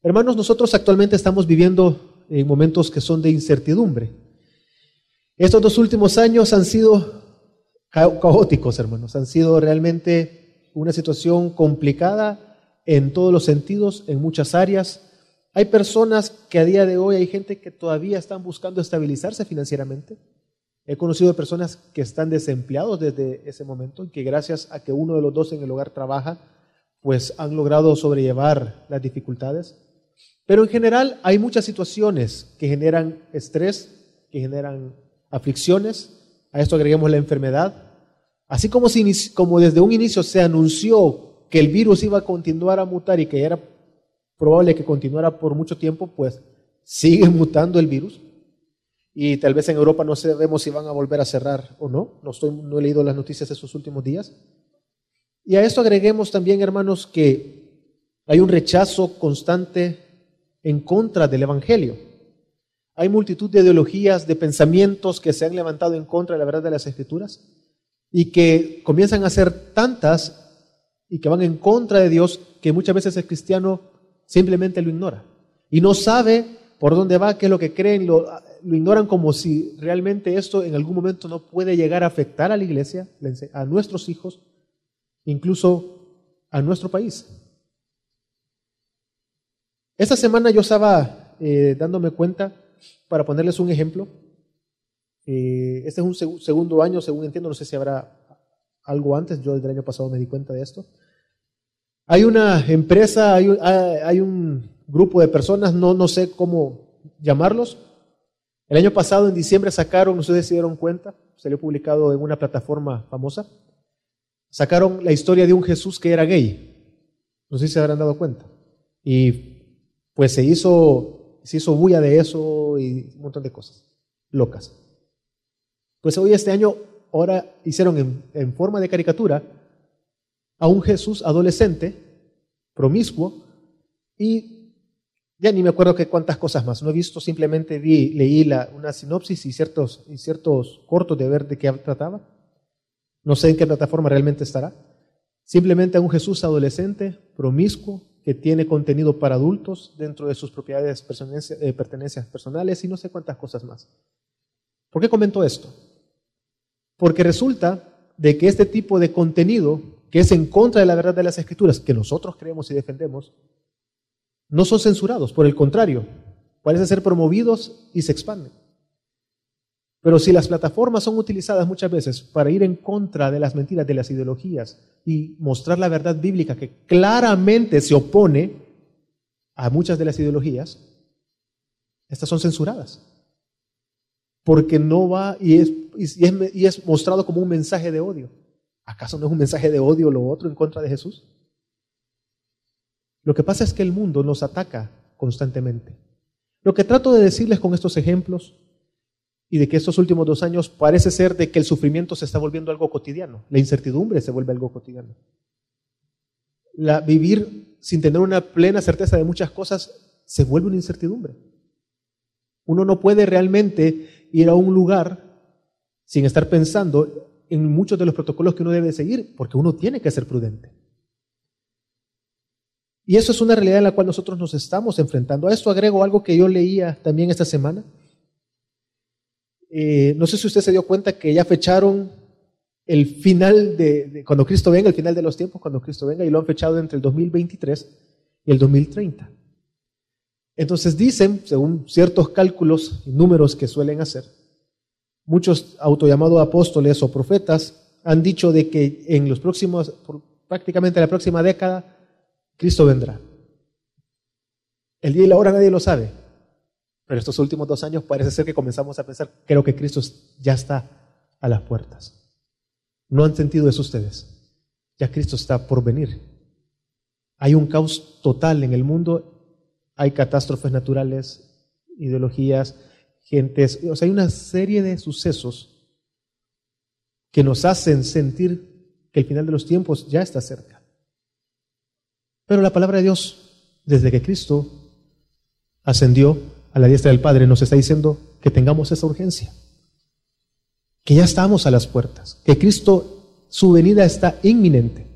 Hermanos, nosotros actualmente estamos viviendo en momentos que son de incertidumbre. Estos dos últimos años han sido caóticos, hermanos, han sido realmente una situación complicada en todos los sentidos, en muchas áreas. Hay personas que a día de hoy, hay gente que todavía están buscando estabilizarse financieramente. He conocido personas que están desempleados desde ese momento y que gracias a que uno de los dos en el hogar trabaja, pues han logrado sobrellevar las dificultades. Pero en general hay muchas situaciones que generan estrés, que generan aflicciones. A esto agreguemos la enfermedad. Así como, como desde un inicio se anunció que el virus iba a continuar a mutar y que era probable que continuara por mucho tiempo, pues sigue mutando el virus. Y tal vez en Europa no sabemos si van a volver a cerrar o no. No, estoy, no he leído las noticias de estos últimos días. Y a esto agreguemos también, hermanos, que hay un rechazo constante en contra del Evangelio. Hay multitud de ideologías, de pensamientos que se han levantado en contra de la verdad de las Escrituras y que comienzan a ser tantas y que van en contra de Dios que muchas veces el cristiano simplemente lo ignora y no sabe por dónde va, qué es lo que creen, lo, lo ignoran como si realmente esto en algún momento no puede llegar a afectar a la iglesia, a nuestros hijos, incluso a nuestro país. Esta semana yo estaba eh, dándome cuenta, para ponerles un ejemplo, eh, este es un segundo año, según entiendo, no sé si habrá algo antes, yo desde el año pasado me di cuenta de esto. Hay una empresa, hay, un grupo de personas, no, no sé cómo llamarlos. El año pasado, en diciembre, sacaron, ustedes se dieron cuenta, salió publicado en una plataforma famosa, sacaron la historia de un Jesús que era gay. No sé si se habrán dado cuenta. Y pues se hizo, se hizo bulla de eso y un montón de cosas locas. Pues hoy este año, ahora hicieron en, forma de caricatura a un Jesús adolescente, promiscuo, y ya ni me acuerdo que cuántas cosas más. No he visto, simplemente vi, leí la, una sinopsis y ciertos, y ciertos cortos de ver de qué trataba. No sé en qué plataforma realmente estará. Simplemente a un Jesús adolescente, promiscuo, que tiene contenido para adultos dentro de sus propiedades, eh, pertenencias personales y no sé cuántas cosas más. ¿Por qué comento esto? Porque resulta de que este tipo de contenido, que es en contra de la verdad de las escrituras, que nosotros creemos y defendemos, no son censurados, por el contrario, parecen ser promovidos y se expanden. Pero si las plataformas son utilizadas muchas veces para ir en contra de las mentiras, de las ideologías y mostrar la verdad bíblica que claramente se opone a muchas de las ideologías, estas son censuradas. Porque no va y es, y es, mostrado como un mensaje de odio. ¿Acaso no es un mensaje de odio lo otro en contra de Jesús? Lo que pasa es que el mundo nos ataca constantemente. Lo que trato de decirles con estos ejemplos y de que estos últimos dos años parece ser de que el sufrimiento se está volviendo algo cotidiano, la incertidumbre se vuelve algo cotidiano. La, vivir sin tener una plena certeza de muchas cosas se vuelve una incertidumbre. Uno no puede realmente ir a un lugar sin estar pensando en muchos de los protocolos que uno debe seguir, porque uno tiene que ser prudente. Y eso es una realidad en la cual nosotros nos estamos enfrentando. A esto agrego algo que yo leía también esta semana eh, no sé si usted se dio cuenta que ya fecharon el final de, cuando Cristo venga, el final de los tiempos, cuando Cristo venga, y lo han fechado entre el 2023 y el 2030. Entonces dicen, según ciertos cálculos y números que suelen hacer, muchos autollamados apóstoles o profetas han dicho de que en los próximos, prácticamente la próxima década, Cristo vendrá. El día y la hora nadie lo sabe, pero estos últimos dos años parece ser que comenzamos a pensar, creo que Cristo ya está a las puertas. ¿No han sentido eso ustedes? Ya Cristo está por venir. Hay un caos total en el mundo, hay catástrofes naturales, ideologías, gentes, o sea, hay una serie de sucesos que nos hacen sentir que el final de los tiempos ya está cerca. Pero la palabra de Dios, desde que Cristo ascendió, a la diestra del Padre nos está diciendo que tengamos esa urgencia, que ya estamos a las puertas, que Cristo, su venida está inminente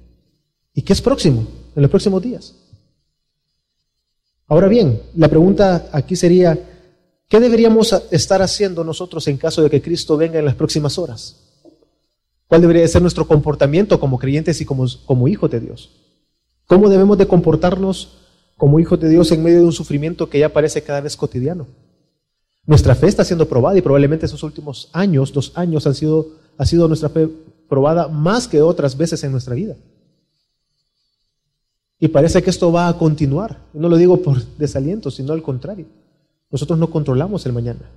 y que es próximo, en los próximos días. Ahora bien, la pregunta aquí sería, ¿qué deberíamos estar haciendo nosotros en caso de que Cristo venga en las próximas horas? ¿Cuál debería ser nuestro comportamiento como creyentes y como, como hijos de Dios? ¿Cómo debemos de comportarnos como hijos de Dios en medio de un sufrimiento que ya parece cada vez cotidiano? Nuestra fe está siendo probada y probablemente esos últimos años, dos años, han sido, ha sido nuestra fe probada más que otras veces en nuestra vida. Y parece que esto va a continuar. No lo digo por desaliento, sino al contrario. Nosotros no controlamos el mañana,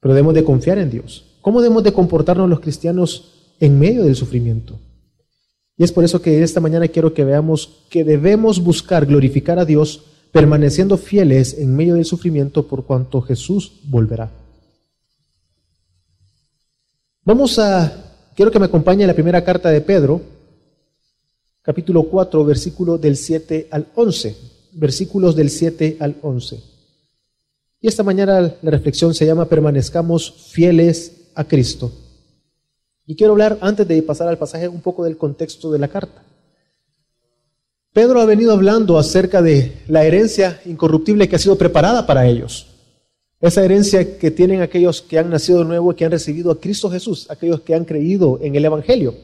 pero debemos de confiar en Dios. ¿Cómo debemos de comportarnos los cristianos en medio del sufrimiento? Y es por eso que esta mañana quiero que veamos que debemos buscar glorificar a Dios permaneciendo fieles en medio del sufrimiento por cuanto Jesús volverá. Vamos a, quiero que me acompañe la primera carta de Pedro, capítulo 4, versículo del 7 al 11, versículos del 7 al 11. Y esta mañana la reflexión se llama Permanezcamos fieles a Cristo. Y quiero hablar, antes de pasar al pasaje, un poco del contexto de la carta. Pedro ha venido hablando acerca de la herencia incorruptible que ha sido preparada para ellos. Esa herencia que tienen aquellos que han nacido de nuevo y que han recibido a Cristo Jesús, aquellos que han creído en el Evangelio.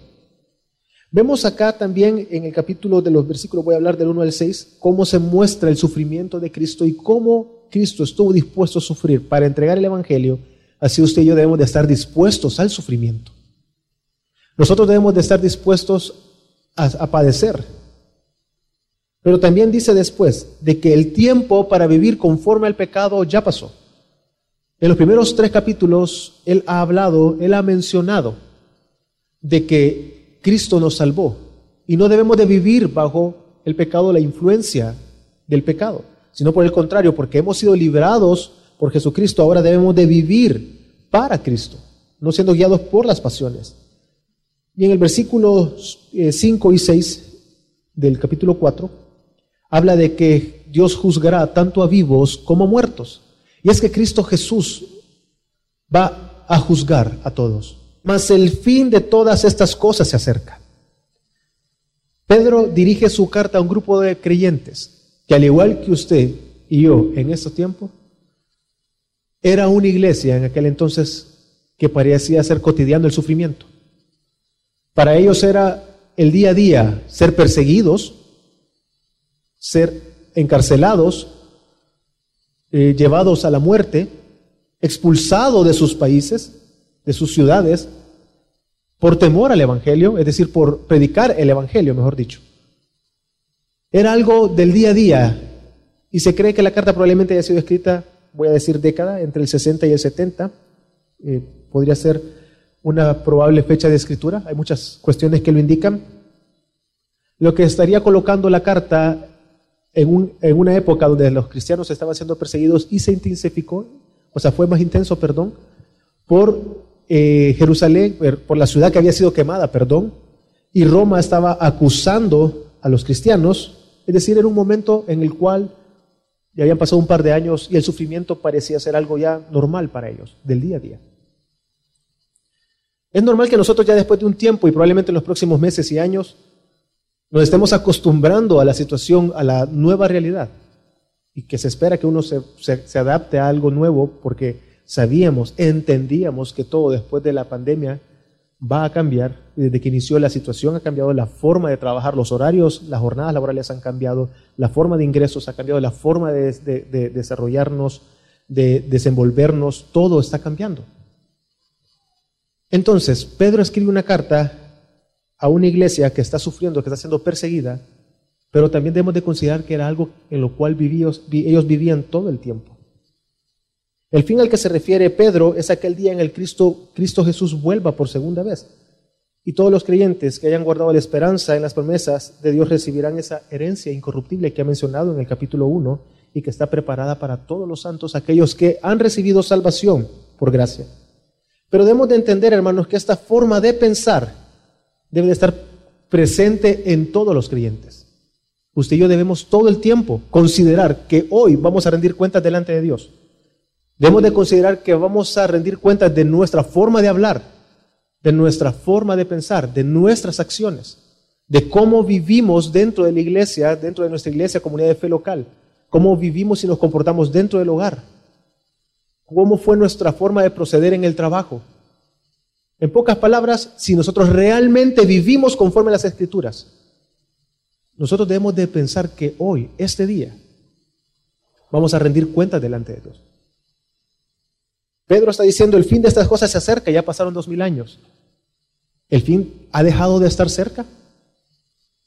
Vemos acá también en el capítulo de los versículos, voy a hablar del 1 al 6, cómo se muestra el sufrimiento de Cristo y cómo Cristo estuvo dispuesto a sufrir para entregar el Evangelio. Así usted y yo debemos de estar dispuestos al sufrimiento. Nosotros debemos de estar dispuestos a, a padecer pero también dice después de que el tiempo para vivir conforme al pecado ya pasó. En los primeros tres capítulos, Él ha hablado, Él ha mencionado de que Cristo nos salvó y no debemos de vivir bajo el pecado, la influencia del pecado, sino por el contrario, porque hemos sido librados por Jesucristo, ahora debemos de vivir para Cristo, no siendo guiados por las pasiones. Y en el versículo 5 eh, y 6 del capítulo 4, habla de que Dios juzgará tanto a vivos como a muertos. Y es que Cristo Jesús va a juzgar a todos. Mas el fin de todas estas cosas se acerca. Pedro dirige su carta a un grupo de creyentes que al igual que usted y yo en este tiempo, era una iglesia en aquel entonces que parecía ser cotidiano el sufrimiento. Para ellos era el día a día ser perseguidos, ser encarcelados, eh, llevados a la muerte, expulsados de sus países, de sus ciudades, por temor al Evangelio, es decir, por predicar el Evangelio, mejor dicho. Era algo del día a día y se cree que la carta probablemente haya sido escrita, voy a decir década, entre el 60 y el 70. Eh, podría ser una probable fecha de escritura, hay muchas cuestiones que lo indican. Lo que estaría colocando la carta en, una época donde los cristianos estaban siendo perseguidos y se intensificó, o sea, fue más intenso, perdón, por eh, Jerusalén, por la ciudad que había sido quemada, perdón, y Roma estaba acusando a los cristianos, es decir, era un momento en el cual ya habían pasado un par de años y el sufrimiento parecía ser algo ya normal para ellos, del día a día. Es normal que nosotros ya después de un tiempo y probablemente en los próximos meses y años nos estemos acostumbrando a la situación, a la nueva realidad, y que se espera que uno se, adapte a algo nuevo porque sabíamos, entendíamos que todo después de la pandemia va a cambiar. Desde que inició la situación ha cambiado la forma de trabajar, los horarios, las jornadas laborales han cambiado, la forma de ingresos ha cambiado, la forma de, de desarrollarnos, de desenvolvernos, todo está cambiando. Entonces, Pedro escribe una carta a una iglesia que está sufriendo, que está siendo perseguida, pero también debemos de considerar que era algo en lo cual ellos vivían todo el tiempo. El fin al que se refiere Pedro es aquel día en el Cristo, Cristo Jesús vuelva por segunda vez. Y todos los creyentes que hayan guardado la esperanza en las promesas de Dios recibirán esa herencia incorruptible que ha mencionado en el capítulo 1 y que está preparada para todos los santos, aquellos que han recibido salvación por gracia. Pero debemos de entender, hermanos, que esta forma de pensar debe de estar presente en todos los creyentes. Usted y yo debemos todo el tiempo considerar que hoy vamos a rendir cuentas delante de Dios. Debemos de considerar que vamos a rendir cuentas de nuestra forma de hablar, de nuestra forma de pensar, de nuestras acciones, de cómo vivimos dentro de la iglesia, dentro de nuestra iglesia, comunidad de fe local, cómo vivimos y nos comportamos dentro del hogar, cómo fue nuestra forma de proceder en el trabajo. En pocas palabras, si nosotros realmente vivimos conforme a las escrituras, nosotros debemos de pensar que hoy, este día, vamos a rendir cuentas delante de Dios. Pedro está diciendo, el fin de estas cosas se acerca, ya pasaron dos mil años. ¿El fin ha dejado de estar cerca?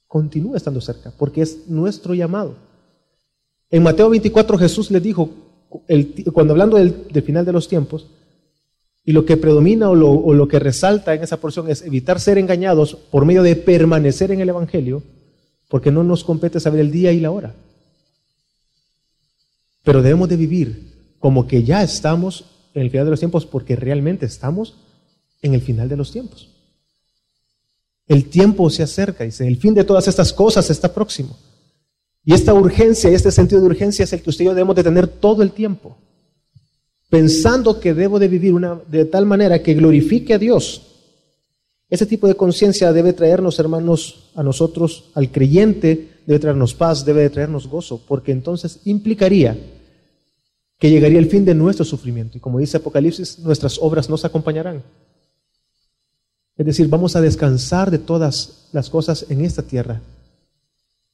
Continúa estando cerca, porque es nuestro llamado. En Mateo 24 Jesús le dijo, cuando hablando del, final de los tiempos, y lo que predomina o lo, o lo que resalta en esa porción es evitar ser engañados por medio de permanecer en el Evangelio, porque no nos compete saber el día y la hora. Pero debemos de vivir como que ya estamos en el final de los tiempos porque realmente estamos en el final de los tiempos. El tiempo se acerca, dice, el fin de todas estas cosas está próximo. Y esta urgencia este sentido de urgencia es el que usted y yo debemos de tener todo el tiempo, pensando que debo de vivir de tal manera que glorifique a Dios. Ese tipo de conciencia debe traernos, hermanos, a nosotros, al creyente, debe traernos paz, debe de traernos gozo, porque entonces implicaría que llegaría el fin de nuestro sufrimiento. Y como dice Apocalipsis, nuestras obras nos acompañarán. Es decir, vamos a descansar de todas las cosas en esta tierra.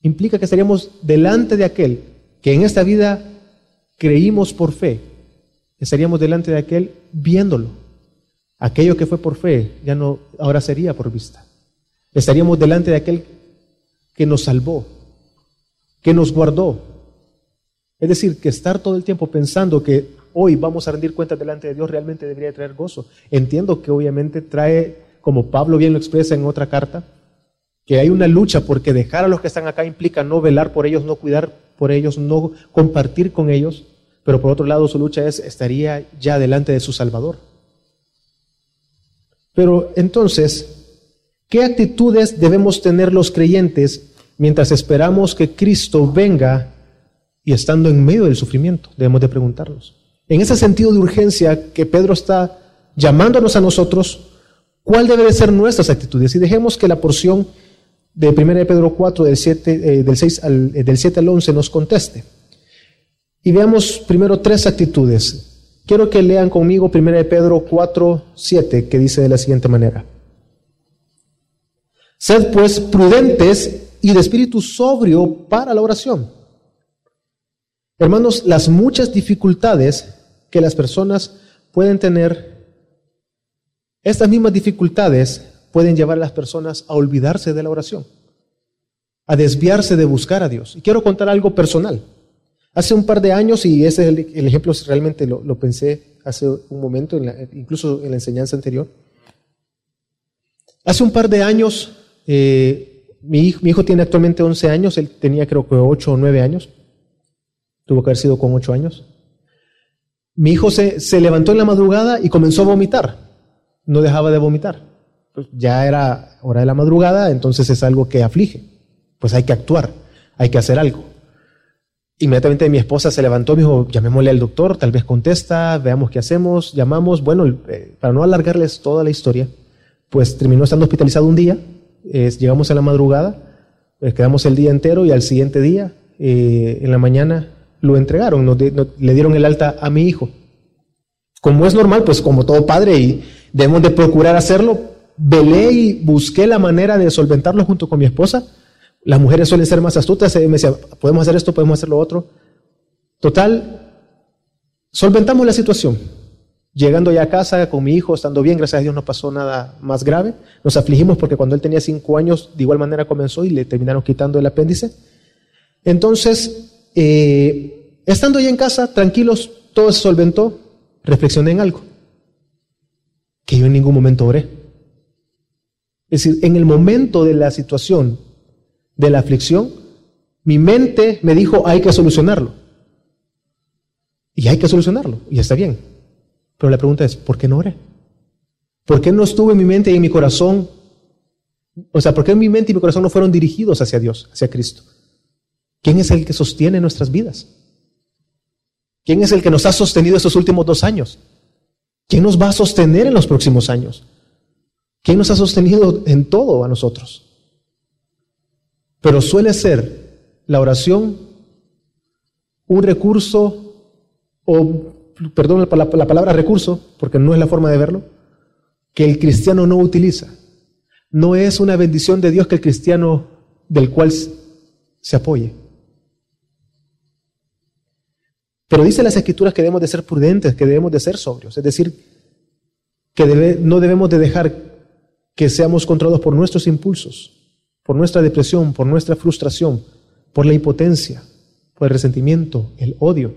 Implica que estaríamos delante de aquel que en esta vida creímos por fe. Estaríamos delante de aquel viéndolo. Aquello que fue por fe ya no ahora sería por vista. Estaríamos delante de aquel que nos salvó, que nos guardó, es decir, que estar todo el tiempo pensando que hoy vamos a rendir cuentas delante de Dios realmente debería traer gozo. Entiendo que obviamente trae, como Pablo bien lo expresa en otra carta, que hay una lucha porque dejar a los que están acá implica no velar por ellos, no cuidar por ellos, no compartir con ellos, pero por otro lado su lucha es estaría ya delante de su Salvador. Pero entonces, ¿qué actitudes debemos tener los creyentes mientras esperamos que Cristo venga y estando en medio del sufrimiento, debemos de preguntarnos. En ese sentido de urgencia que Pedro está llamándonos a nosotros, ¿cuál debe de ser nuestras actitudes? Y dejemos que la porción de 1 de Pedro 4, del, 7, eh, del, 6 al, eh, del 7 al 11, nos conteste. Y veamos primero tres actitudes. Quiero que lean conmigo 1 de Pedro 4, 7, que dice de la siguiente manera. Sed pues prudentes y de espíritu sobrio para la oración Hermanos, las muchas dificultades que las personas pueden tener, estas mismas dificultades pueden llevar a las personas a olvidarse de la oración, a desviarse de buscar a Dios. Y quiero contar algo personal. Hace un par de años, y ese es el, ejemplo, realmente lo, pensé hace un momento, incluso en la enseñanza anterior. Hace un par de años, eh, mi, hijo, tiene actualmente 11 años, él tenía creo que 8 o 9 años tuvo que haber sido con ocho años. Mi hijo se levantó en la madrugada y comenzó a vomitar. No dejaba de vomitar. Pues ya era hora de la madrugada, entonces es algo que aflige. Pues hay que actuar, hay que hacer algo. Inmediatamente mi esposa se levantó y dijo, llamémosle al doctor, tal vez contesta, veamos qué hacemos, llamamos. Bueno, eh, para no alargarles toda la historia, pues terminó estando hospitalizado un día, llegamos a la madrugada, pues quedamos el día entero y al siguiente día, eh, en la mañana, lo entregaron, le dieron el alta a mi hijo. Como es normal, pues como todo padre y debemos de procurar hacerlo, velé y busqué la manera de solventarlo junto con mi esposa. Las mujeres suelen ser más astutas, me decía, podemos hacer esto, podemos hacer lo otro. Total, solventamos la situación. Llegando ya a casa con mi hijo, estando bien, gracias a Dios no pasó nada más grave. Nos afligimos porque cuando él tenía cinco años, de igual manera comenzó y le terminaron quitando el apéndice. Entonces, eh, estando ya en casa, tranquilos, todo se solventó, reflexioné en algo, que yo en ningún momento oré. Es decir, en el momento de la situación, de la aflicción, mi mente me dijo, hay que solucionarlo. Y hay que solucionarlo, y está bien. Pero la pregunta es, ¿por qué no oré? ¿Por qué no estuvo en mi mente y en mi corazón? O sea, ¿por qué mi mente y mi corazón no fueron dirigidos hacia Dios, hacia Cristo? ¿Quién es el que sostiene nuestras vidas? ¿Quién es el que nos ha sostenido estos últimos dos años? ¿Quién nos va a sostener en los próximos años? ¿Quién nos ha sostenido en todo a nosotros? Pero suele ser la oración un recurso, o perdón la, la palabra recurso, porque no es la forma de verlo, que el cristiano no utiliza. No es una bendición de Dios que el cristiano del cual se apoye. Pero dice las escrituras que debemos de ser prudentes, que debemos de ser sobrios, es decir, que no debemos de dejar que seamos controlados por nuestros impulsos, por nuestra depresión, por nuestra frustración, por la impotencia, por el resentimiento, el odio.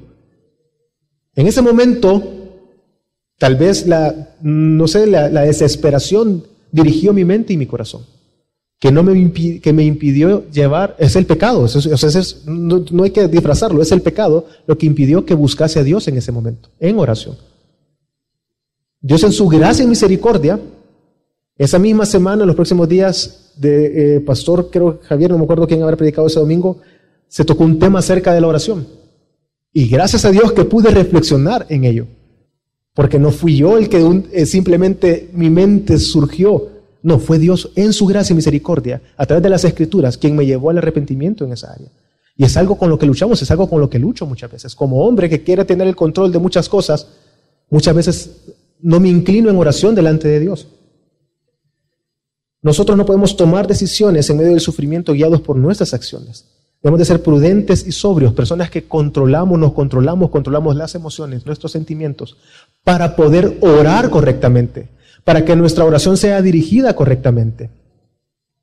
En ese momento, tal vez la, no sé, la, desesperación dirigió mi mente y mi corazón que, no me, que me impidió llevar, es el pecado, no, no, hay que disfrazarlo, es el pecado lo que impidió que buscase a Dios en ese momento, en oración. Dios en su gracia y misericordia, esa misma semana, en los próximos días de eh, Pastor, creo Javier, no me acuerdo quién habrá predicado ese domingo, se tocó un tema acerca de la oración. Y gracias a Dios que pude reflexionar en ello. Porque no fui yo el que eh, simplemente mi mente surgió. No, fue Dios en su gracia y misericordia, a través de las escrituras, quien me llevó al arrepentimiento en esa área. Y es algo con lo que luchamos, es algo con lo que lucho muchas veces. Como hombre que quiere tener el control de muchas cosas, muchas veces no me inclino en oración delante de Dios. Nosotros no podemos tomar decisiones en medio del sufrimiento guiados por nuestras acciones. Debemos de ser prudentes y sobrios, personas que controlamos, nos controlamos, controlamos las emociones, nuestros sentimientos, para poder orar correctamente, para que nuestra oración sea dirigida correctamente.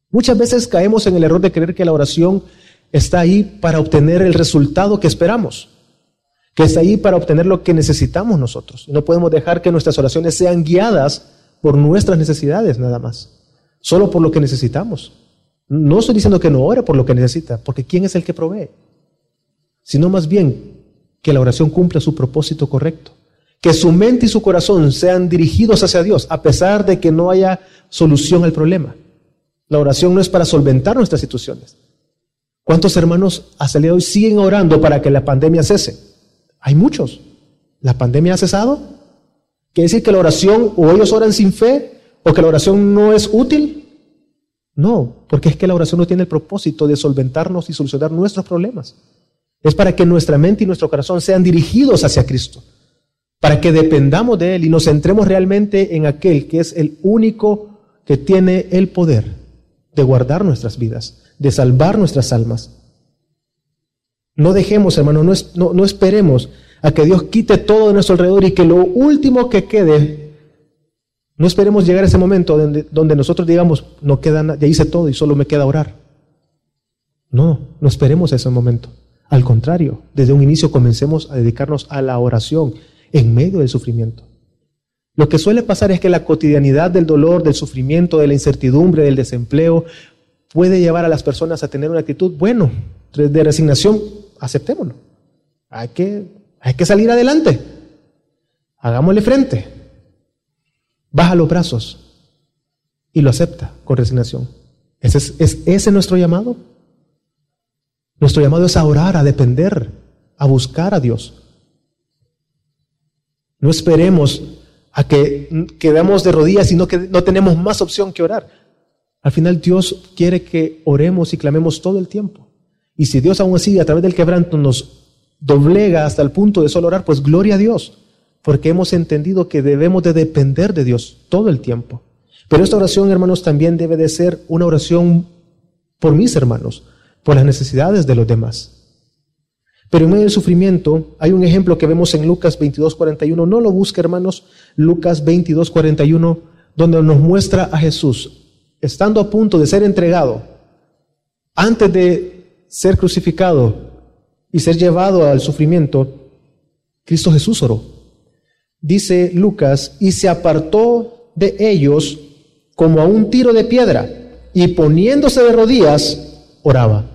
Muchas veces caemos en el error de creer que la oración está ahí para obtener el resultado que esperamos que está ahí para obtener lo que necesitamos nosotros. No podemos dejar que nuestras oraciones sean guiadas por nuestras necesidades nada más, solo por lo que necesitamos. No estoy diciendo que no ore por lo que necesita, porque ¿quién es el que provee? Sino más bien que la oración cumpla su propósito correcto. Que su mente y su corazón sean dirigidos hacia Dios, a pesar de que no haya solución al problema. La oración no es para solventar nuestras situaciones. ¿Cuántos hermanos hasta el día de hoy siguen orando para que la pandemia cese? Hay muchos. ¿La pandemia ha cesado? ¿Quiere decir que la oración o ellos oran sin fe o que la oración no es útil? No, porque es que la oración no tiene el propósito de solventarnos y solucionar nuestros problemas. Es para que nuestra mente y nuestro corazón sean dirigidos hacia Cristo, para que dependamos de Él y nos centremos realmente en aquel que es el único que tiene el poder de guardar nuestras vidas, de salvar nuestras almas. No dejemos, hermano, no, no, esperemos a que Dios quite todo de nuestro alrededor y que lo último que quede, no esperemos llegar a ese momento donde, donde nosotros digamos, no queda nada, ya hice todo y solo me queda orar. No, no esperemos ese momento. Al contrario, desde un inicio comencemos a dedicarnos a la oración en medio del sufrimiento. Lo que suele pasar es que la cotidianidad del dolor, del sufrimiento, de la incertidumbre, del desempleo, puede llevar a las personas a tener una actitud, bueno, de resignación, aceptémoslo. Hay que, hay que salir adelante. Hagámosle frente. Baja los brazos y lo acepta con resignación. ¿Ese es, es ese nuestro llamado? Nuestro llamado es a orar, a depender, a buscar a Dios. No esperemos a que quedemos de rodillas y no, que, no tenemos más opción que orar. Al final Dios quiere que oremos y clamemos todo el tiempo. Y si Dios aún así a través del quebranto nos doblega hasta el punto de solo orar, pues gloria a Dios, porque hemos entendido que debemos de depender de Dios todo el tiempo. Pero esta oración, hermanos, también debe de ser una oración por mis hermanos, por las necesidades de los demás. Pero en medio del sufrimiento hay un ejemplo que vemos en Lucas 22:41. No lo busque, hermanos. Lucas 22:41, donde nos muestra a Jesús estando a punto de ser entregado, antes de ser crucificado y ser llevado al sufrimiento, Cristo Jesús oró. Dice Lucas, y se apartó de ellos como a un tiro de piedra, y poniéndose de rodillas, oraba.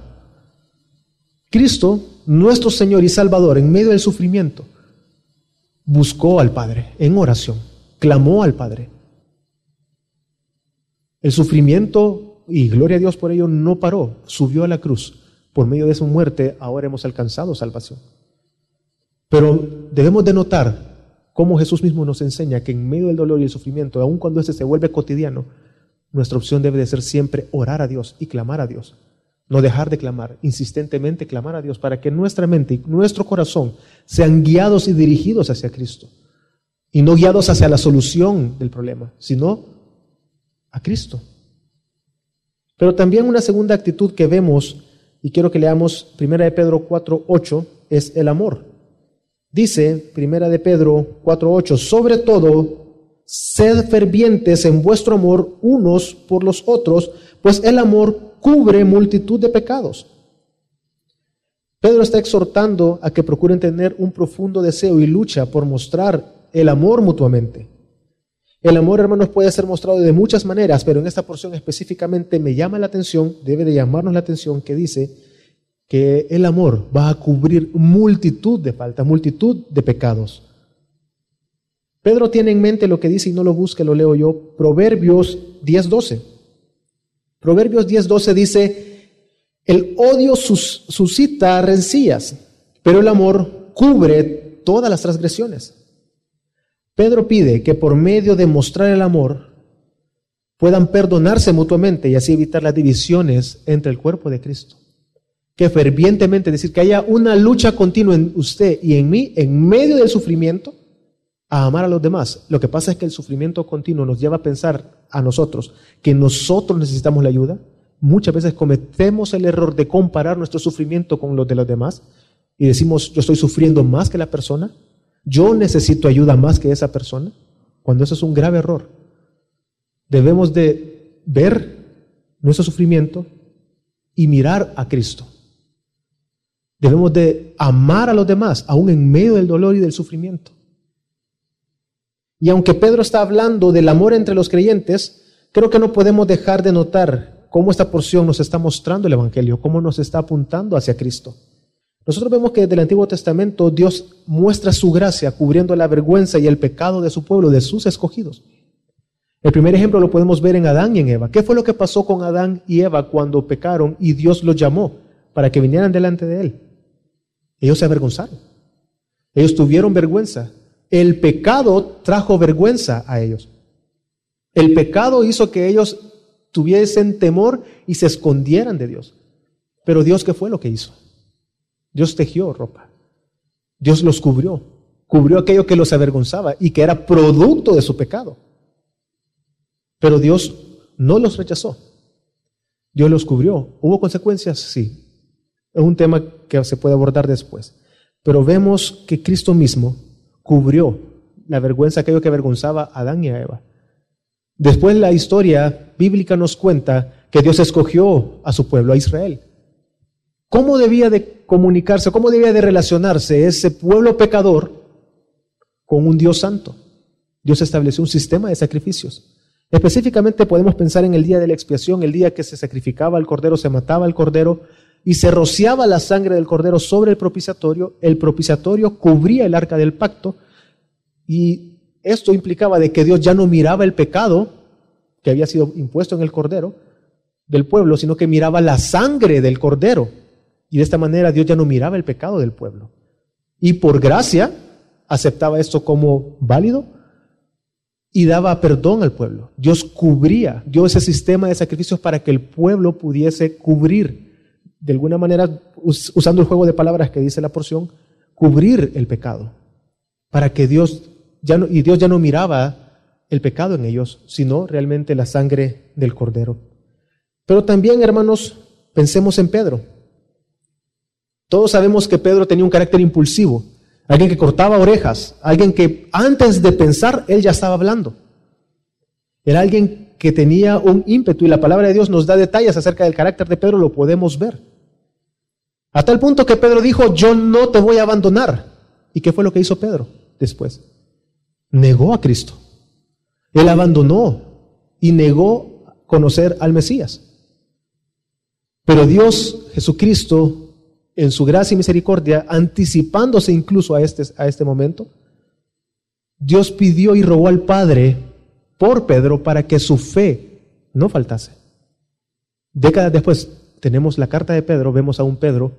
Cristo, nuestro Señor y Salvador, en medio del sufrimiento, buscó al Padre en oración, clamó al Padre. El sufrimiento, y gloria a Dios por ello, no paró, subió a la cruz por medio de su muerte, ahora hemos alcanzado salvación. Pero debemos de notar cómo Jesús mismo nos enseña que en medio del dolor y el sufrimiento, aun cuando este se vuelve cotidiano, nuestra opción debe de ser siempre orar a Dios y clamar a Dios no dejar de clamar, insistentemente clamar a Dios para que nuestra mente y nuestro corazón sean guiados y dirigidos hacia Cristo. Y no guiados hacia la solución del problema, sino a Cristo. Pero también una segunda actitud que vemos, y quiero que leamos 1 de Pedro 4.8, es el amor. Dice 1 de Pedro 4.8, sobre todo, sed fervientes en vuestro amor unos por los otros, pues el amor cubre multitud de pecados. Pedro está exhortando a que procuren tener un profundo deseo y lucha por mostrar el amor mutuamente. El amor, hermanos, puede ser mostrado de muchas maneras, pero en esta porción específicamente me llama la atención, debe de llamarnos la atención, que dice que el amor va a cubrir multitud de faltas, multitud de pecados. Pedro tiene en mente lo que dice y no lo busque, lo leo yo, Proverbios 10:12. Proverbios 10:12 dice, el odio suscita rencillas, pero el amor cubre todas las transgresiones. Pedro pide que por medio de mostrar el amor puedan perdonarse mutuamente y así evitar las divisiones entre el cuerpo de Cristo. Que fervientemente, decir, que haya una lucha continua en usted y en mí, en medio del sufrimiento, a amar a los demás. Lo que pasa es que el sufrimiento continuo nos lleva a pensar a nosotros que nosotros necesitamos la ayuda. Muchas veces cometemos el error de comparar nuestro sufrimiento con los de los demás y decimos, yo estoy sufriendo más que la persona, yo necesito ayuda más que esa persona, cuando eso es un grave error. Debemos de ver nuestro sufrimiento y mirar a Cristo. Debemos de amar a los demás, aún en medio del dolor y del sufrimiento. Y aunque Pedro está hablando del amor entre los creyentes, creo que no podemos dejar de notar cómo esta porción nos está mostrando el Evangelio, cómo nos está apuntando hacia Cristo. Nosotros vemos que desde el Antiguo Testamento Dios muestra su gracia cubriendo la vergüenza y el pecado de su pueblo, de sus escogidos. El primer ejemplo lo podemos ver en Adán y en Eva. ¿Qué fue lo que pasó con Adán y Eva cuando pecaron y Dios los llamó para que vinieran delante de él? Ellos se avergonzaron. Ellos tuvieron vergüenza el pecado trajo vergüenza a ellos. El pecado hizo que ellos tuviesen temor y se escondieran de Dios. Pero Dios, ¿qué fue lo que hizo? Dios tejió ropa. Dios los cubrió. Cubrió aquello que los avergonzaba y que era producto de su pecado. Pero Dios no los rechazó. Dios los cubrió. ¿Hubo consecuencias? Sí. Es un tema que se puede abordar después. Pero vemos que Cristo mismo cubrió la vergüenza, aquello que avergonzaba a Adán y a Eva. Después la historia bíblica nos cuenta que Dios escogió a su pueblo, a Israel. ¿Cómo debía de comunicarse, cómo debía de relacionarse ese pueblo pecador con un Dios santo? Dios estableció un sistema de sacrificios. Específicamente podemos pensar en el día de la expiación, el día que se sacrificaba el cordero, se mataba el cordero, y se rociaba la sangre del cordero sobre el propiciatorio, el propiciatorio cubría el arca del pacto y esto implicaba de que Dios ya no miraba el pecado que había sido impuesto en el cordero del pueblo, sino que miraba la sangre del cordero. Y de esta manera Dios ya no miraba el pecado del pueblo. Y por gracia aceptaba esto como válido y daba perdón al pueblo. Dios cubría, dio ese sistema de sacrificios para que el pueblo pudiese cubrir de alguna manera, usando el juego de palabras que dice la porción, cubrir el pecado, para que Dios ya no, y Dios ya no miraba el pecado en ellos, sino realmente la sangre del cordero. Pero también, hermanos, pensemos en Pedro. Todos sabemos que Pedro tenía un carácter impulsivo, alguien que cortaba orejas, alguien que antes de pensar, él ya estaba hablando. Era alguien que tenía un ímpetu y la palabra de Dios nos da detalles acerca del carácter de Pedro, lo podemos ver. A tal punto que Pedro dijo, yo no te voy a abandonar. ¿Y qué fue lo que hizo Pedro después? Negó a Cristo. Él abandonó y negó conocer al Mesías. Pero Dios, Jesucristo, en su gracia y misericordia, anticipándose incluso a este, a este momento, Dios pidió y rogó al Padre por Pedro para que su fe no faltase. Décadas después tenemos la carta de Pedro, vemos a un Pedro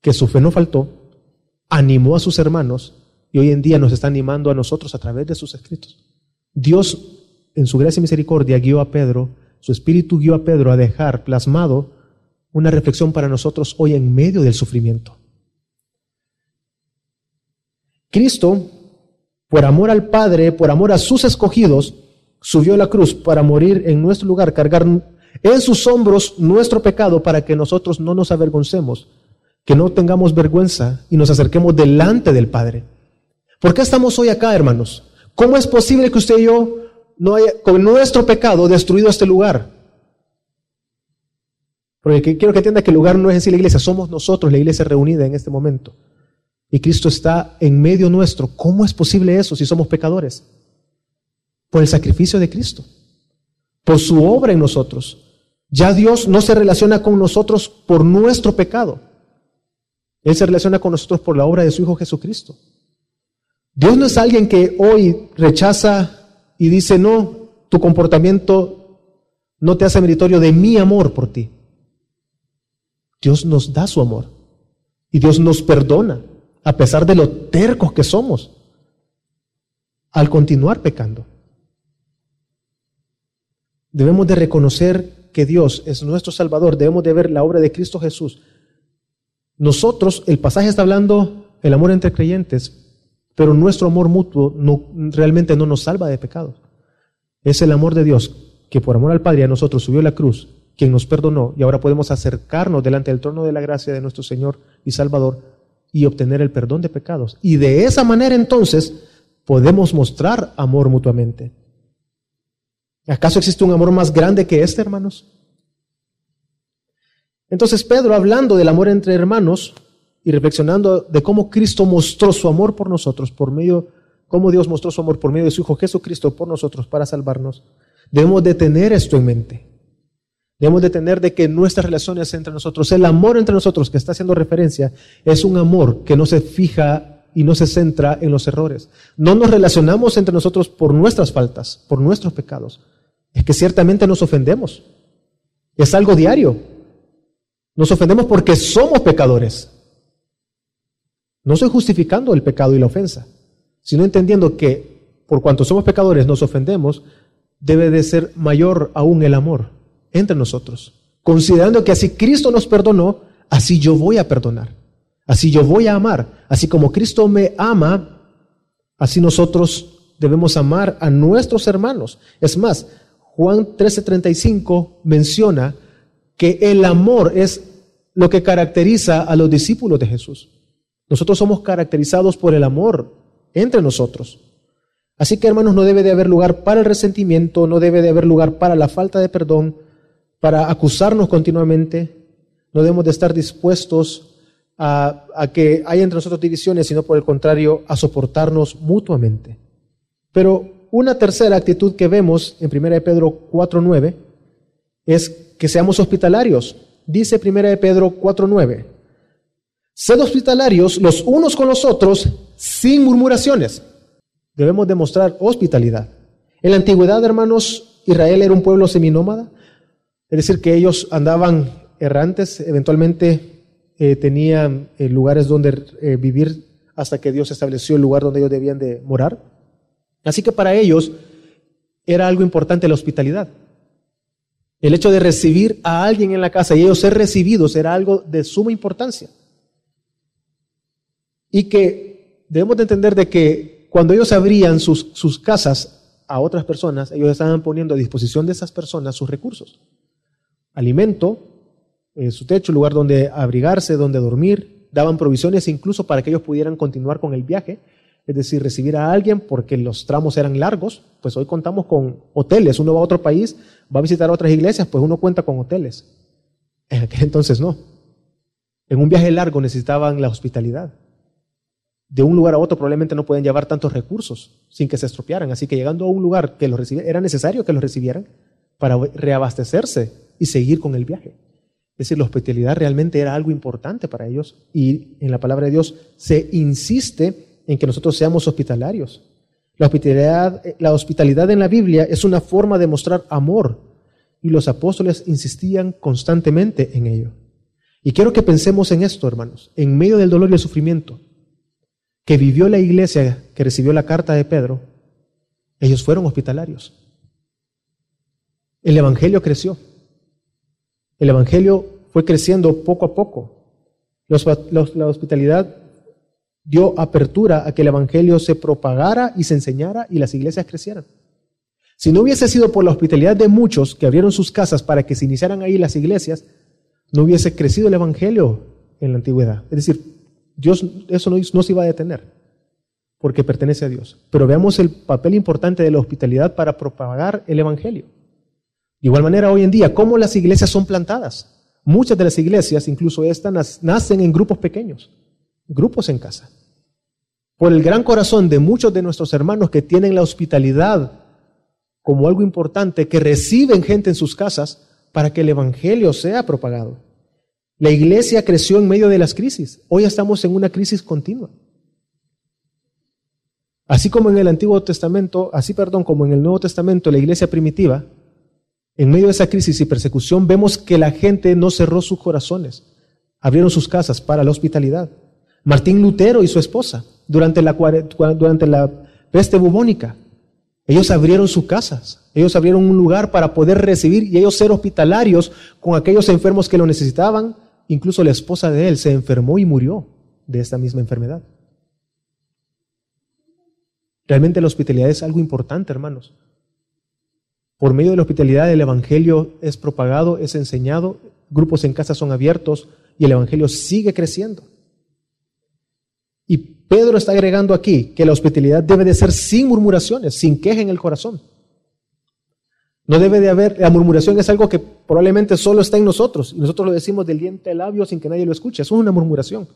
que su fe no faltó, animó a sus hermanos y hoy en día nos está animando a nosotros a través de sus escritos. Dios, en su gracia y misericordia, guió a Pedro, su espíritu guió a Pedro a dejar plasmado una reflexión para nosotros hoy en medio del sufrimiento. Cristo, por amor al Padre, por amor a sus escogidos, subió a la cruz para morir en nuestro lugar, cargar en sus hombros nuestro pecado para que nosotros no nos avergoncemos, que no tengamos vergüenza y nos acerquemos delante del Padre. ¿Por qué estamos hoy acá, hermanos? ¿Cómo es posible que usted y yo no haya, con nuestro pecado, destruido este lugar? Porque quiero que entienda que el lugar no es en sí la iglesia, somos nosotros, la iglesia reunida en este momento. Y Cristo está en medio nuestro. ¿Cómo es posible eso si somos pecadores? Por el sacrificio de Cristo, por su obra en nosotros. Ya Dios no se relaciona con nosotros por nuestro pecado. Él se relaciona con nosotros por la obra de su Hijo Jesucristo. Dios no es alguien que hoy rechaza y dice, no, tu comportamiento no te hace meritorio de mi amor por ti. Dios nos da su amor y Dios nos perdona a pesar de lo tercos que somos al continuar pecando. Debemos de reconocer que Dios es nuestro Salvador, debemos de ver la obra de Cristo Jesús. Nosotros, el pasaje está hablando el amor entre creyentes, pero nuestro amor mutuo no, realmente no nos salva de pecado. Es el amor de Dios que por amor al Padre a nosotros subió la cruz, quien nos perdonó y ahora podemos acercarnos delante del trono de la gracia de nuestro Señor y Salvador y obtener el perdón de pecados. Y de esa manera entonces podemos mostrar amor mutuamente. ¿Acaso existe un amor más grande que este, hermanos? Entonces Pedro, hablando del amor entre hermanos, y reflexionando de cómo Cristo mostró su amor por nosotros, por medio, cómo Dios mostró su amor por medio de su Hijo Jesucristo por nosotros para salvarnos, debemos de tener esto en mente. Debemos de tener de que nuestras relaciones entre nosotros, el amor entre nosotros que está haciendo referencia, es un amor que no se fija y no se centra en los errores. No nos relacionamos entre nosotros por nuestras faltas, por nuestros pecados. Es que ciertamente nos ofendemos. Es algo diario. Nos ofendemos porque somos pecadores. No estoy justificando el pecado y la ofensa, sino entendiendo que por cuanto somos pecadores nos ofendemos, debe de ser mayor aún el amor entre nosotros. Considerando que así Cristo nos perdonó, así yo voy a perdonar. Así yo voy a amar. Así como Cristo me ama, así nosotros debemos amar a nuestros hermanos. Es más, Juan 13:35 menciona que el amor es lo que caracteriza a los discípulos de Jesús. Nosotros somos caracterizados por el amor entre nosotros. Así que hermanos, no debe de haber lugar para el resentimiento, no debe de haber lugar para la falta de perdón, para acusarnos continuamente. No debemos de estar dispuestos a, que haya entre nosotros divisiones, sino por el contrario, a soportarnos mutuamente. Pero una tercera actitud que vemos en 1 Pedro 4.9 es que seamos hospitalarios. Dice 1 Pedro 4.9, Sed hospitalarios los unos con los otros sin murmuraciones. Debemos demostrar hospitalidad. En la antigüedad, hermanos, Israel era un pueblo seminómada, es decir, que ellos andaban errantes, eventualmente eh, tenían eh, lugares donde eh, vivir hasta que Dios estableció el lugar donde ellos debían de morar. Así que para ellos era algo importante la hospitalidad. El hecho de recibir a alguien en la casa y ellos ser recibidos era algo de suma importancia. Y que debemos de entender de que cuando ellos abrían sus, sus casas a otras personas, ellos estaban poniendo a disposición de esas personas sus recursos. Alimento, eh, su techo, lugar donde abrigarse, donde dormir, daban provisiones incluso para que ellos pudieran continuar con el viaje, es decir, recibir a alguien porque los tramos eran largos, pues hoy contamos con hoteles, uno va a otro país, va a visitar otras iglesias, pues uno cuenta con hoteles. En aquel entonces no. En un viaje largo necesitaban la hospitalidad de un lugar a otro probablemente no pueden llevar tantos recursos sin que se estropearan. Así que llegando a un lugar que los recibiera, era necesario que los recibieran para reabastecerse y seguir con el viaje. Es decir, la hospitalidad realmente era algo importante para ellos y en la palabra de Dios se insiste en que nosotros seamos hospitalarios. La hospitalidad, la hospitalidad en la Biblia es una forma de mostrar amor y los apóstoles insistían constantemente en ello. Y quiero que pensemos en esto, hermanos, en medio del dolor y el sufrimiento que vivió la iglesia que recibió la carta de Pedro, ellos fueron hospitalarios. El Evangelio creció. El Evangelio fue creciendo poco a poco. la hospitalidad dio apertura a que el Evangelio se propagara y se enseñara y las iglesias crecieran. Si no hubiese sido por la hospitalidad de muchos que abrieron sus casas para que se iniciaran ahí las iglesias, no hubiese crecido el Evangelio en la antigüedad. Es decir, Dios eso no, se iba a detener porque pertenece a Dios. Pero veamos el papel importante de la hospitalidad para propagar el Evangelio. De igual manera, hoy en día, ¿cómo las iglesias son plantadas? Muchas de las iglesias, incluso estas, nacen en grupos pequeños, grupos en casa. Por el gran corazón de muchos de nuestros hermanos que tienen la hospitalidad como algo importante, que reciben gente en sus casas para que el Evangelio sea propagado. La iglesia creció en medio de las crisis. Hoy estamos en una crisis continua. Así como en el Antiguo Testamento, así perdón, como en el Nuevo Testamento, la iglesia primitiva, en medio de esa crisis y persecución, vemos que la gente no cerró sus corazones, abrieron sus casas para la hospitalidad. Martín Lutero y su esposa, durante la, durante la peste bubónica, ellos abrieron sus casas, ellos abrieron un lugar para poder recibir y ellos ser hospitalarios con aquellos enfermos que lo necesitaban. Incluso la esposa de él se enfermó y murió de esta misma enfermedad. Realmente la hospitalidad es algo importante, hermanos. Por medio de la hospitalidad el Evangelio es propagado, es enseñado, grupos en casa son abiertos y el Evangelio sigue creciendo. Pedro está agregando aquí que la hospitalidad debe de ser sin murmuraciones, sin queja en el corazón. No debe de haber, la murmuración es algo que probablemente solo está en nosotros y nosotros lo decimos del diente al labio sin que nadie lo escuche. Eso es una murmuración.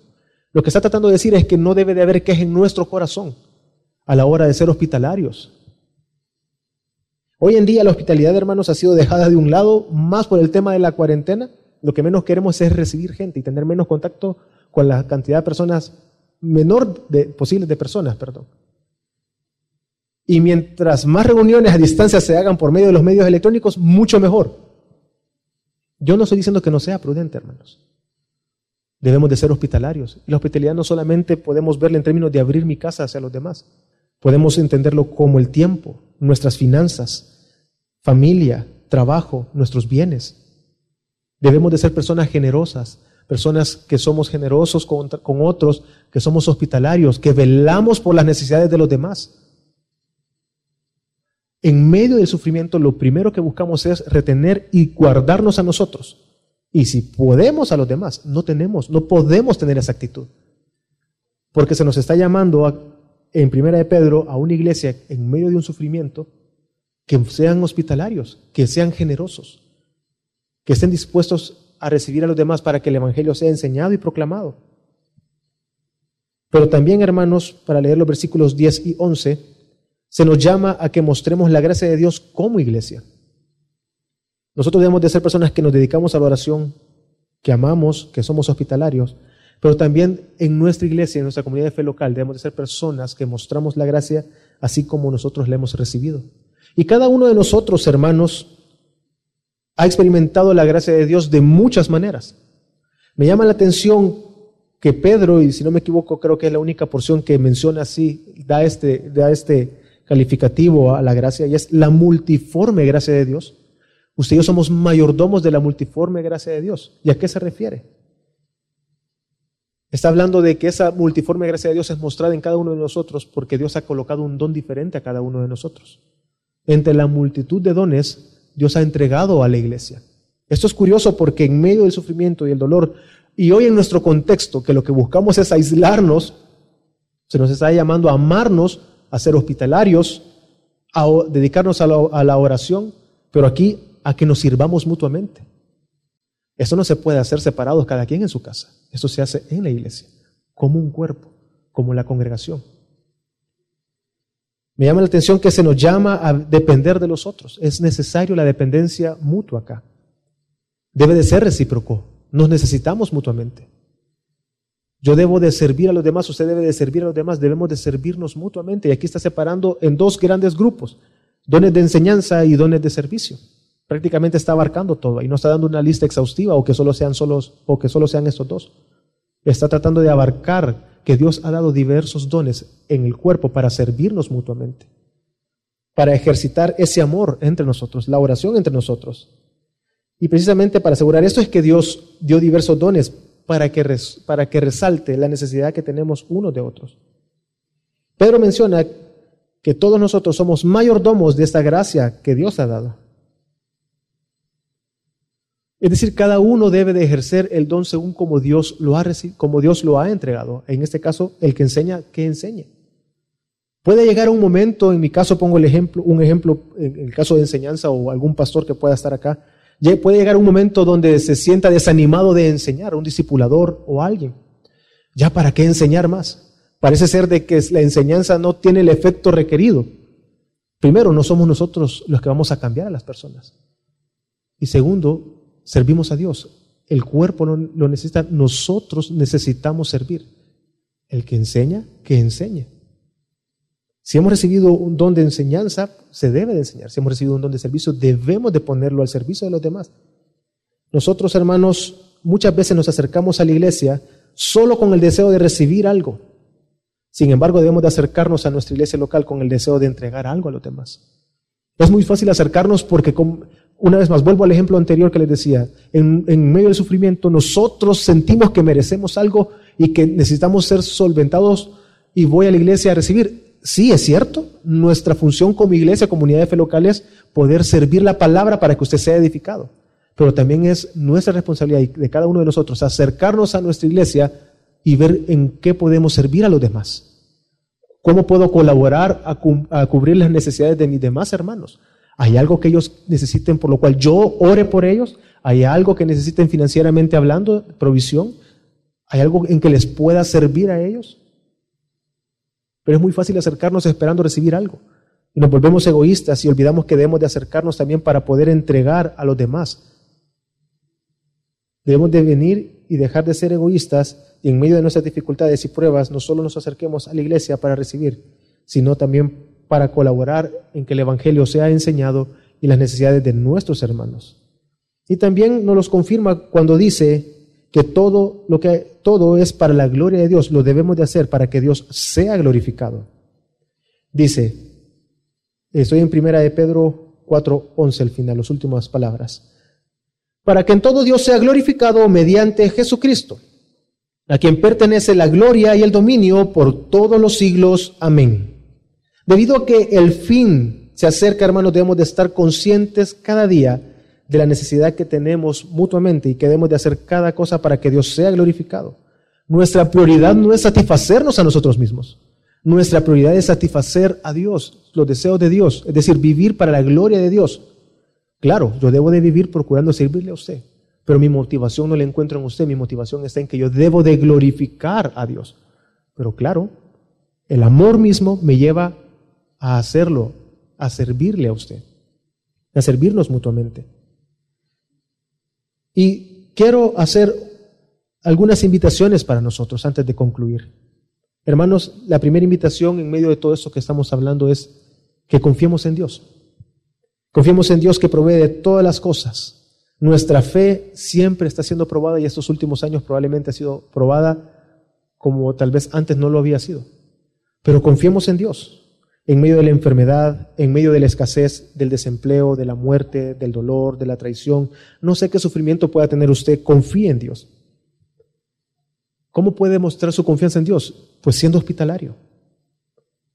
Lo que está tratando de decir es que no debe de haber queja en nuestro corazón a la hora de ser hospitalarios. Hoy en día la hospitalidad, hermanos, ha sido dejada de un lado más por el tema de la cuarentena. Lo que menos queremos es recibir gente y tener menos contacto con la cantidad de personas, menor de, posibles de personas, perdón. Y mientras más reuniones a distancia se hagan por medio de los medios electrónicos, mucho mejor. Yo no estoy diciendo que no sea prudente, hermanos. Debemos de ser hospitalarios. La hospitalidad no solamente podemos verla en términos de abrir mi casa hacia los demás, Podemos entenderlo como el tiempo, nuestras finanzas, familia, trabajo, nuestros bienes. Debemos de ser personas generosas, personas que somos generosos con, otros, que somos hospitalarios, que velamos por las necesidades de los demás. En medio del sufrimiento, lo primero que buscamos es retener y guardarnos a nosotros. Y si podemos a los demás, no tenemos, no podemos tener esa actitud. Porque se nos está llamando en Primera de Pedro a una iglesia en medio de un sufrimiento que sean hospitalarios, que sean generosos, que estén dispuestos a recibir a los demás para que el Evangelio sea enseñado y proclamado. Pero también, hermanos, para leer los versículos 10 y 11, se nos llama a que mostremos la gracia de Dios como iglesia. Nosotros debemos de ser personas que nos dedicamos a la oración, que amamos, que somos hospitalarios, pero también en nuestra iglesia, en nuestra comunidad de fe local, debemos de ser personas que mostramos la gracia así como nosotros la hemos recibido. Y cada uno de nosotros, hermanos, ha experimentado la gracia de Dios de muchas maneras. Me llama la atención que Pedro, y si no me equivoco, creo que es la única porción que menciona así, da este, da este calificativo a la gracia, y es la multiforme gracia de Dios. Usted y yo somos mayordomos de la multiforme gracia de Dios. ¿Y a qué se refiere? Está hablando de que esa multiforme gracia de Dios es mostrada en cada uno de nosotros porque Dios ha colocado un don diferente a cada uno de nosotros. Entre la multitud de dones, Dios ha entregado a la iglesia. Esto es curioso porque en medio del sufrimiento y el dolor, y hoy en nuestro contexto, que lo que buscamos es aislarnos, se nos está llamando a amarnos, a ser hospitalarios, a dedicarnos a la, oración, pero aquí a que nos sirvamos mutuamente. Esto no se puede hacer separados cada quien en su casa. Esto se hace en la iglesia, como un cuerpo, como la congregación. Me llama la atención que se nos llama a depender de los otros. Es necesario la dependencia mutua acá. Debe de ser recíproco. Nos necesitamos mutuamente. Yo debo de servir a los demás, usted debe de servir a los demás, debemos de servirnos mutuamente. Y aquí está separando en dos grandes grupos, dones de enseñanza y dones de servicio prácticamente está abarcando todo y no está dando una lista exhaustiva o que solo sean solos o que solo sean estos dos. Está tratando de abarcar que Dios ha dado diversos dones en el cuerpo para servirnos mutuamente, para ejercitar ese amor entre nosotros, la oración entre nosotros. Y precisamente para asegurar esto es que Dios dio diversos dones para que, para que resalte la necesidad que tenemos unos de otros. Pedro menciona que todos nosotros somos mayordomos de esta gracia que Dios ha dado. Es decir, cada uno debe de ejercer el don según como Dios lo ha, como Dios lo ha entregado. En este caso, el que enseña, que enseñe. Puede llegar un momento, en mi caso pongo el ejemplo, un ejemplo, en el caso de enseñanza o algún pastor que pueda estar acá, puede llegar un momento donde se sienta desanimado de enseñar, un discipulador o alguien. ¿Ya para qué enseñar más? Parece ser de que la enseñanza no tiene el efecto requerido. Primero, no somos nosotros los que vamos a cambiar a las personas. Y segundo, servimos a Dios. El cuerpo no lo necesita, nosotros necesitamos servir. El que enseña, que enseñe. Si hemos recibido un don de enseñanza, se debe de enseñar. Si hemos recibido un don de servicio, debemos de ponerlo al servicio de los demás. Nosotros, hermanos, muchas veces nos acercamos a la iglesia solo con el deseo de recibir algo. Sin embargo, debemos de acercarnos a nuestra iglesia local con el deseo de entregar algo a los demás. Es muy fácil acercarnos porque una vez más, vuelvo al ejemplo anterior que les decía, en, medio del sufrimiento nosotros sentimos que merecemos algo y que necesitamos ser solventados y voy a la iglesia a recibir. Sí, es cierto, nuestra función como iglesia, comunidad de fe local es poder servir la palabra para que usted sea edificado. Pero también es nuestra responsabilidad de cada uno de nosotros acercarnos a nuestra iglesia y ver en qué podemos servir a los demás. ¿Cómo puedo colaborar a, a cubrir las necesidades de mis demás hermanos? ¿Hay algo que ellos necesiten por lo cual yo ore por ellos? ¿Hay algo que necesiten financieramente hablando, provisión? ¿Hay algo en que les pueda servir a ellos? Pero es muy fácil acercarnos esperando recibir algo. Y nos volvemos egoístas y olvidamos que debemos de acercarnos también para poder entregar a los demás. Debemos de venir y dejar de ser egoístas y en medio de nuestras dificultades y pruebas no solo nos acerquemos a la iglesia para recibir, sino también para colaborar en que el Evangelio sea enseñado y las necesidades de nuestros hermanos. Y también nos los confirma cuando dice que todo lo que todo es para la gloria de Dios, lo debemos de hacer para que Dios sea glorificado. Dice, estoy en primera de Pedro 4:11 al final, las últimas palabras. Para que en todo Dios sea glorificado mediante Jesucristo, a quien pertenece la gloria y el dominio por todos los siglos. Amén. Debido a que el fin se acerca, hermanos, debemos de estar conscientes cada día de la necesidad que tenemos mutuamente y que debemos de hacer cada cosa para que Dios sea glorificado. Nuestra prioridad no es satisfacernos a nosotros mismos. Nuestra prioridad es satisfacer a Dios, los deseos de Dios, es decir, vivir para la gloria de Dios. Claro, yo debo de vivir procurando servirle a usted, pero mi motivación no la encuentro en usted, mi motivación está en que yo debo de glorificar a Dios. Pero claro, el amor mismo me lleva a hacerlo, a servirle a usted, a servirnos mutuamente. Y quiero hacer algunas invitaciones para nosotros antes de concluir. Hermanos, la primera invitación en medio de todo esto que estamos hablando es que confiemos en Dios. Confiemos en Dios que provee de todas las cosas. Nuestra fe siempre está siendo probada y estos últimos años probablemente ha sido probada como tal vez antes no lo había sido. Pero confiemos en Dios en medio de la enfermedad, en medio de la escasez, del desempleo, de la muerte, del dolor, de la traición. No sé qué sufrimiento pueda tener usted, confíe en Dios. ¿Cómo puede mostrar su confianza en Dios? Pues siendo hospitalario,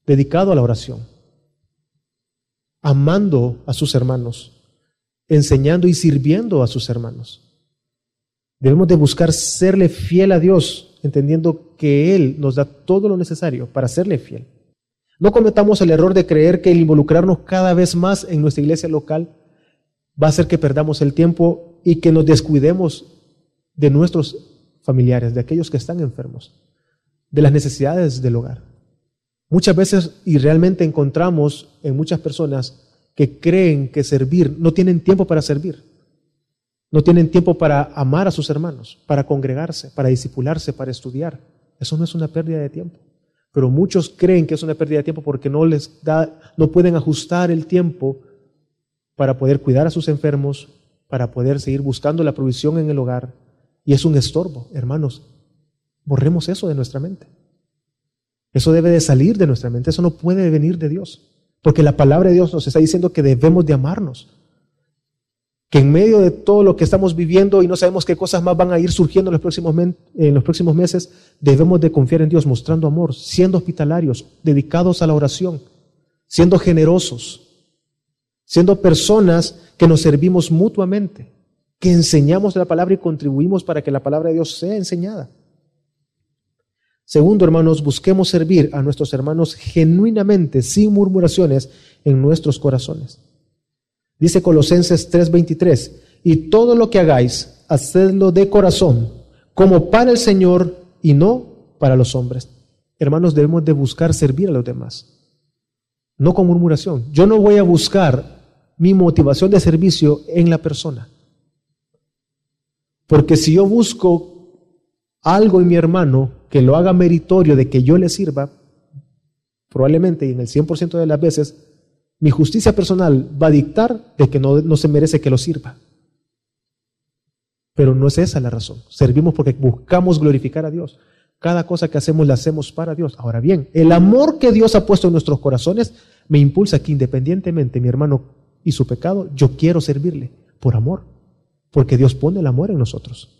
dedicado a la oración, amando a sus hermanos, enseñando y sirviendo a sus hermanos. Debemos de buscar serle fiel a Dios, entendiendo que Él nos da todo lo necesario para serle fiel. No cometamos el error de creer que el involucrarnos cada vez más en nuestra iglesia local va a hacer que perdamos el tiempo y que nos descuidemos de nuestros familiares, de aquellos que están enfermos, de las necesidades del hogar. Muchas veces y realmente encontramos en muchas personas que creen que servir, no tienen tiempo para servir, no tienen tiempo para amar a sus hermanos, para congregarse, para disipularse, para estudiar. Eso no es una pérdida de tiempo pero muchos creen que es una pérdida de tiempo porque no les da, no pueden ajustar el tiempo para poder cuidar a sus enfermos, para poder seguir buscando la provisión en el hogar. Y es un estorbo, hermanos. Borremos eso de nuestra mente. Eso debe de salir de nuestra mente, eso no puede venir de Dios, porque la palabra de Dios nos está diciendo que debemos de amarnos. Que en medio de todo lo que estamos viviendo y no sabemos qué cosas más van a ir surgiendo en los próximos, meses, debemos de confiar en Dios mostrando amor, siendo hospitalarios, dedicados a la oración, siendo generosos, siendo personas que nos servimos mutuamente, que enseñamos la palabra y contribuimos para que la palabra de Dios sea enseñada. Segundo, hermanos, busquemos servir a nuestros hermanos genuinamente, sin murmuraciones en nuestros corazones. Dice Colosenses 3:23, y todo lo que hagáis, hacedlo de corazón, como para el Señor y no para los hombres. Hermanos, debemos de buscar servir a los demás, no con murmuración. Yo no voy a buscar mi motivación de servicio en la persona. Porque si yo busco algo en mi hermano que lo haga meritorio de que yo le sirva, probablemente y en el 100% de las veces, mi justicia personal va a dictar de que no, no se merece que lo sirva. Pero no es esa la razón. Servimos porque buscamos glorificar a Dios. Cada cosa que hacemos la hacemos para Dios. Ahora bien, el amor que Dios ha puesto en nuestros corazones me impulsa que independientemente mi hermano y su pecado, yo quiero servirle por amor. Porque Dios pone el amor en nosotros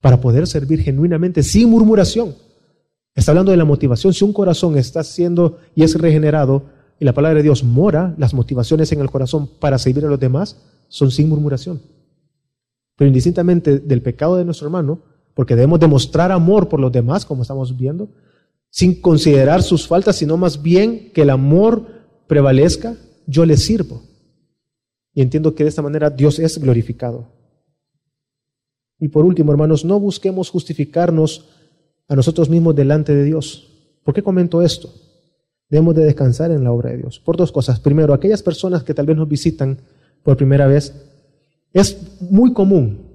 para poder servir genuinamente sin murmuración. Está hablando de la motivación. Si un corazón está siendo y es regenerado y la palabra de Dios mora, las motivaciones en el corazón para servir a los demás son sin murmuración. Pero indistintamente del pecado de nuestro hermano, porque debemos demostrar amor por los demás, como estamos viendo, sin considerar sus faltas, sino más bien que el amor prevalezca, yo le sirvo. Y entiendo que de esta manera Dios es glorificado. Y por último, hermanos, no busquemos justificarnos a nosotros mismos delante de Dios. ¿Por qué comento esto? Debemos de descansar en la obra de Dios. Por dos cosas. Primero, aquellas personas que tal vez nos visitan por primera vez, es muy común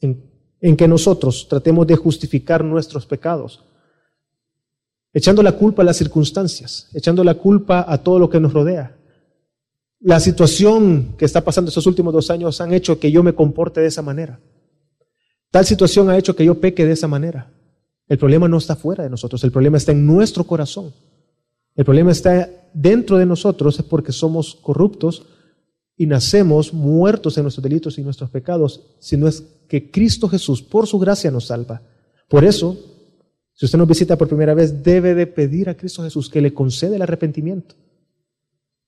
en, que nosotros tratemos de justificar nuestros pecados, echando la culpa a las circunstancias, echando la culpa a todo lo que nos rodea. La situación que está pasando estos últimos dos años han hecho que yo me comporte de esa manera. Tal situación ha hecho que yo peque de esa manera. El problema no está fuera de nosotros, el problema está en nuestro corazón. El problema está dentro de nosotros es porque somos corruptos y nacemos muertos en nuestros delitos y nuestros pecados, si no es que Cristo Jesús por su gracia nos salva. Por eso, si usted nos visita por primera vez, debe de pedir a Cristo Jesús que le conceda el arrepentimiento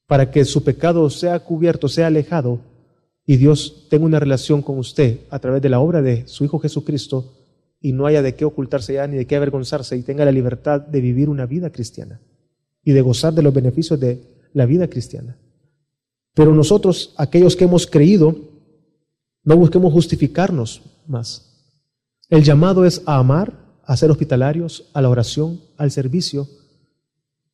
para que su pecado sea cubierto, sea alejado y Dios tenga una relación con usted a través de la obra de su Hijo Jesucristo y no haya de qué ocultarse ya ni de qué avergonzarse y tenga la libertad de vivir una vida cristiana y de gozar de los beneficios de la vida cristiana. Pero nosotros, aquellos que hemos creído, no busquemos justificarnos más. El llamado es a amar, a ser hospitalarios, a la oración, al servicio.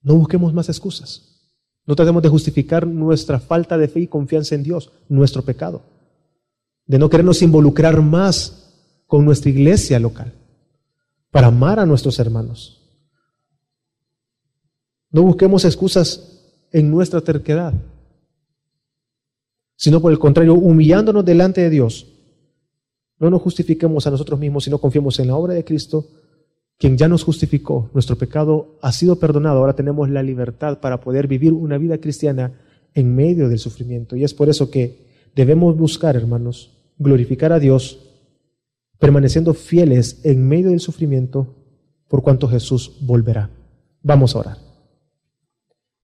No busquemos más excusas. No tratemos de justificar nuestra falta de fe y confianza en Dios, nuestro pecado, de no querernos involucrar más con nuestra iglesia local, para amar a nuestros hermanos. No busquemos excusas en nuestra terquedad, sino por el contrario, humillándonos delante de Dios. No nos justifiquemos a nosotros mismos, sino confiemos en la obra de Cristo quien ya nos justificó, nuestro pecado ha sido perdonado, ahora tenemos la libertad para poder vivir una vida cristiana en medio del sufrimiento. Y es por eso que debemos buscar, hermanos, glorificar a Dios, permaneciendo fieles en medio del sufrimiento, por cuanto Jesús volverá. Vamos a orar.